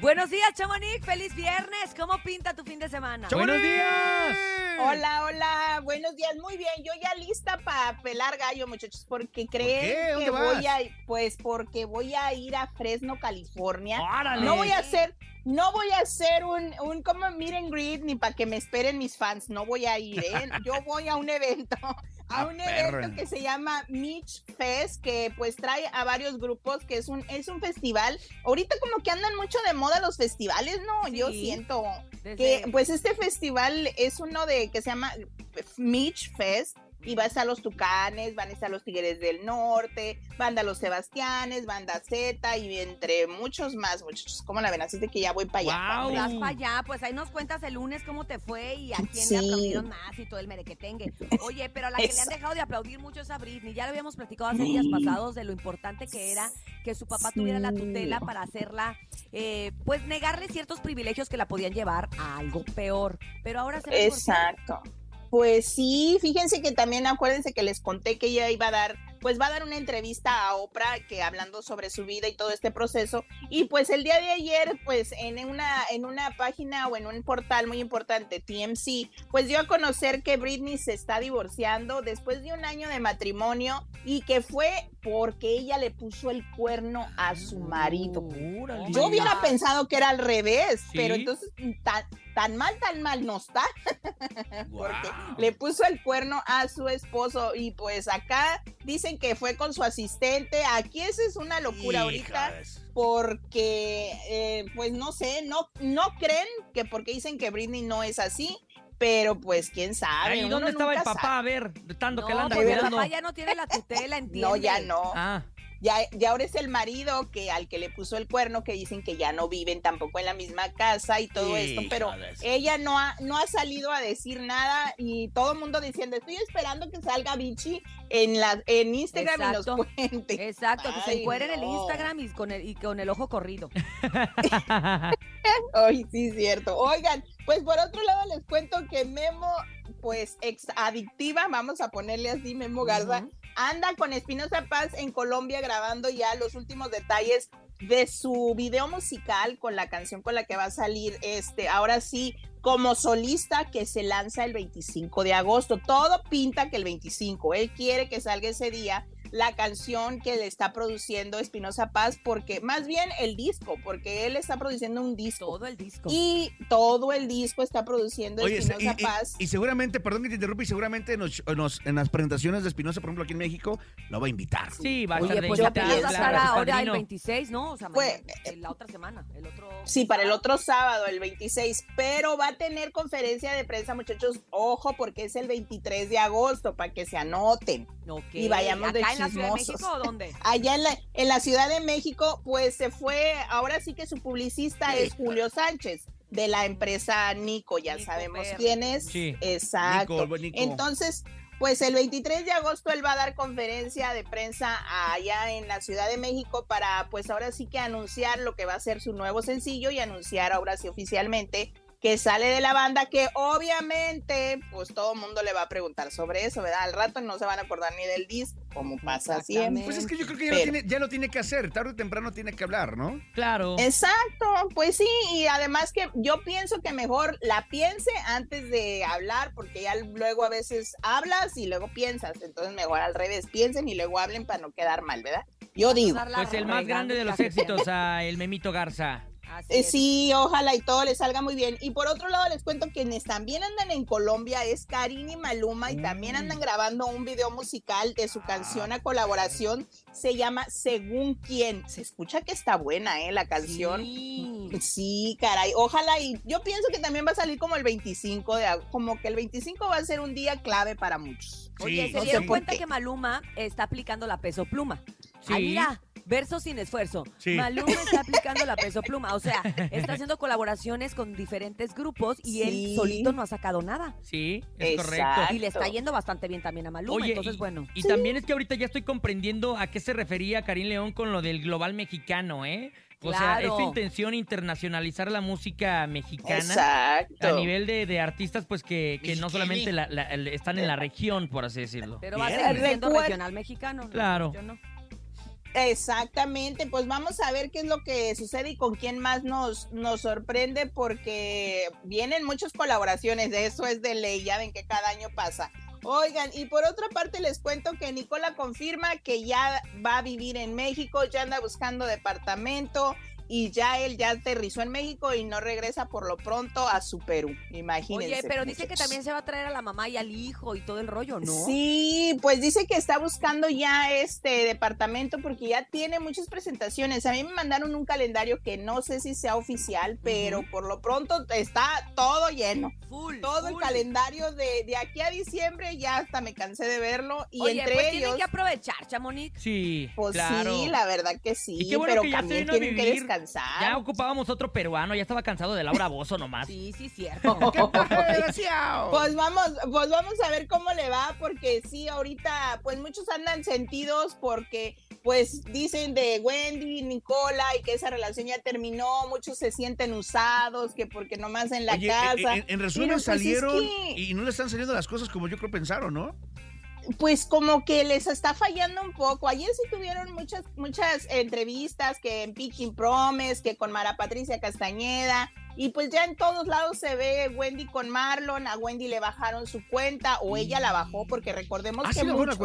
Buenos días, Chamonix. Feliz viernes. ¿Cómo pinta tu fin de semana? ¡Buenos días! Hola, hola, buenos días, muy bien. Yo ya lista para pelar gallo, muchachos, porque creen que vas? voy a, pues porque voy a ir a Fresno, California. ¡Órale! No voy a hacer, no voy a hacer un, un como meet and greet ni para que me esperen mis fans. No voy a ir, ¿eh? Yo voy a un evento, a Ah, un evento que se llama Mitch Fest, que pues trae a varios grupos, que es un, es un festival. Ahorita como que andan mucho de moda los festivales, ¿no? Yo siento Desde- que pues este festival es uno de que se llama Mitch Fest y va a estar los Tucanes, van a estar los Tigres del Norte, banda Los Sebastianes, banda Z y entre muchos más muchachos. ¿Cómo la ven? Así de que ya voy para allá. Guau. Vas para allá, pues ahí nos cuentas el lunes cómo te fue y a quién Sí. le aplaudieron más y todo el merequetengue. Oye, pero a la que le han dejado de aplaudir mucho es a Britney. Ya lo habíamos platicado hace días pasados de lo importante que era que su papá tuviera la tutela para hacerla, eh, pues negarle ciertos privilegios que la podían llevar a algo peor. Pero ahora se. Exacto. Pues sí, fíjense que también acuérdense que les conté que ella iba a dar, pues va a dar una entrevista a Oprah que hablando sobre su vida y todo este proceso. Y pues el día de ayer, pues en una, en una página o en un portal muy importante, TMC, pues dio a conocer que Britney se está divorciando después de un año de matrimonio y que fue porque ella le puso el cuerno a su marido. Órale. Yo hubiera pensado que era al revés, ¿Sí? pero entonces tan, tan mal, tan mal no está. Porque le puso el cuerno a su esposo y pues acá dicen que fue con su asistente. Aquí eso es una locura ahorita porque eh, pues no sé, no, no creen que porque dicen que Britney no es así, pero pues quién sabe. Uno ¿dónde estaba el papá? sabe. A ver, tanto que la No, anda porque el papá ya no tiene la tutela, entiende. No, ya no. Ah, Ya, ya ahora es el marido que al que le puso el cuerno, que dicen que ya no viven tampoco en la misma casa y todo esto, pero ella no ha, no ha salido a decir nada y todo el mundo diciendo, estoy esperando que salga Vichy en la, en Instagram y nos cuente. Exacto, que se Ay, encuere en el no. Instagram y con el, y con el ojo corrido. Ay, sí, cierto. Oigan, pues por otro lado les cuento que Memo, pues ex adictiva, vamos a ponerle así, Memo Garza, anda con Espinosa Paz en Colombia grabando ya los últimos detalles de su video musical con la canción con la que va a salir este, ahora sí, como solista que se lanza el 25 de agosto. Todo pinta que el 25, él quiere que salga ese día la canción que le está produciendo Espinosa Paz, porque más bien el disco, porque él está produciendo un disco. Todo el disco. Y todo el disco está produciendo Espinosa y, y- Paz. y seguramente, perdón que te interrumpa, y seguramente nos- nos- en las presentaciones de Espinosa, por ejemplo, aquí en México, lo va a invitar. sí, va a estar de pues claro, ahora el padrino. 26, ¿no? O sea, Pues, mañana, eh, la otra semana, el otro... Sí, para el otro sábado, el 26, pero va a tener conferencia de prensa, muchachos, ojo, porque es el 23 de agosto, para que se anoten. Y vayamos de ¿Acá en la Ciudad de chismosos. México o dónde? Allá en la, en la Ciudad de México, pues se fue, ahora sí que su publicista es Julio Sánchez, de la empresa Nico, ya Nico sabemos quién es. Sí. Exacto. Nico, Nico. Entonces, pues el 23 de agosto él va a dar conferencia de prensa allá en la Ciudad de México para, pues ahora sí que anunciar lo que va a ser su nuevo sencillo y anunciar ahora sí oficialmente que sale de la banda, que obviamente, pues todo el mundo le va a preguntar sobre eso, ¿verdad? Al rato no se van a acordar ni del disco, como pasa siempre. Pues es que yo creo que ya, lo tiene, ya lo tiene que hacer, tarde o temprano tiene que hablar, ¿no? Claro. Exacto, pues sí, y además que yo pienso que mejor la piense antes de hablar, porque ya luego a veces hablas y luego piensas, entonces mejor al revés, piensen y luego hablen para no quedar mal, ¿verdad? Yo digo. Pues el más grande de los éxitos, a el Memito Garza. Eh, sí, ojalá y todo les salga muy bien. Y por otro lado, les cuento quienes también andan en Colombia es Karin y Maluma y también andan grabando un video musical de su canción a colaboración. Se llama Según quién. Se escucha que está buena, ¿eh? La canción. Sí. Sí, caray, ojalá y yo pienso que también va a salir como el 25 de como que el 25 va a ser un día clave para muchos. Oye, Sí, ¿se no dieron sé cuenta qué. que Maluma está aplicando la peso pluma? Sí. Ay, mira, verso sin esfuerzo. Sí. Maluma está aplicando la peso pluma. O sea, está haciendo colaboraciones con diferentes grupos y Sí. él solito no ha sacado nada. Sí, es Exacto. correcto. Y le está yendo bastante bien también a Maluma. Oye, entonces, y, bueno. y también es que ahorita ya estoy comprendiendo a qué se refería Karim León con lo del global mexicano, ¿eh? O sea, es su intención internacionalizar la música mexicana Exacto. a nivel de, de artistas, pues que, que no solamente la- la- el- están en la región, por así decirlo. Pero va a seguir siendo regional mexicano. ¿no? Claro. Yo no. Exactamente, pues vamos a ver qué es lo que sucede y con quién más nos, nos sorprende porque vienen muchas colaboraciones, eso es de ley, ya ven que cada año pasa. Oigan, y por otra parte les cuento que Nicola confirma que ya va a vivir en México, ya anda buscando departamento, y ya él ya aterrizó en México y no regresa por lo pronto a su Perú. Imagínense. Oye, pero dice que también se va a traer a la mamá y al hijo y todo el rollo, ¿no? Sí, pues dice que está buscando ya este departamento porque ya tiene muchas presentaciones. A mí me mandaron un calendario que no sé si sea oficial, pero por lo pronto está todo lleno. Full, todo el full. calendario de, de aquí a diciembre ya hasta me cansé de verlo y Oye, entre pues ellos tienen que aprovechar, Chamonix. Sí, pues claro. sí, la verdad que sí, Y qué bueno pero que ya se también tienen que vivir. Descansar. Ya ocupábamos otro peruano, ya estaba cansado de Laura Bozo nomás. Sí, sí, cierto. ¡Qué desgraciado! Pues vamos, pues vamos a ver cómo le va, porque sí, ahorita, pues muchos andan sentidos porque, pues dicen de Wendy, Nicola y que esa relación ya terminó, muchos se sienten usados, que porque nomás en la Oye, casa. en, en resumen pues, es salieron que- y no le están saliendo las cosas como yo creo pensaron, ¿no? Pues como que les está fallando un poco. Ayer sí tuvieron muchas, muchas entrevistas que en Picking Promise, que con Mara Patricia Castañeda, y pues ya en todos lados se ve Wendy con Marlon, a Wendy le bajaron su cuenta o ella la bajó, porque recordemos ¿Ah, que muchos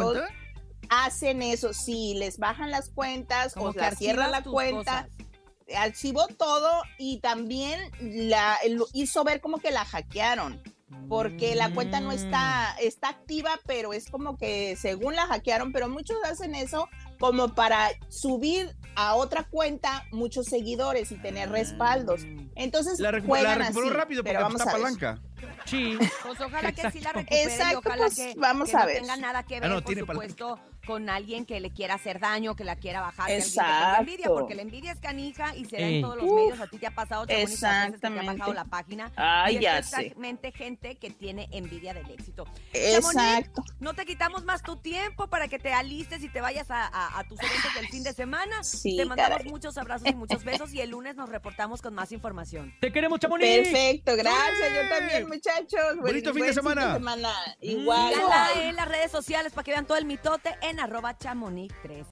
hacen eso, sí, les bajan las cuentas Como o que la cierran la cuenta, cosas. archivó todo y también la hizo ver como que la hackearon porque la cuenta no está, Mm. está activa, pero es como que según la hackearon, pero muchos hacen eso como para subir a otra cuenta muchos seguidores y tener respaldos. Entonces La, recu- la juegan recuperó así, rápido pero porque vamos está a ver. palanca. Sí. Pues ojalá que sí la Exacto. recupere y Exacto, ojalá pues, que, vamos que a no ver. tenga nada que Ah, ver, no, por tiene supuesto, con alguien que le quiera hacer daño, que la quiera bajar, que tenga envidia, Exacto. porque la envidia es canija y se da en todos los Uf, medios. A ti te ha pasado, veces que te ha exactamente. bajado la página. Ay, y es ya sé. precisamente gente que tiene envidia del éxito. Chamonix, Exacto. No te quitamos más tu tiempo para que te alistes y te vayas a, a- a tus eventos del fin de semana. Sí, te mandamos caray. muchos abrazos y muchos besos y el lunes nos reportamos con más información. Te queremos, Chamonix. Perfecto, gracias. ¡Sí! Yo también, muchachos. Buen- Bonito fin de buen semana. semana. Igual. Síganla en las redes sociales para que vean todo el mitote en arroba chamonix 3.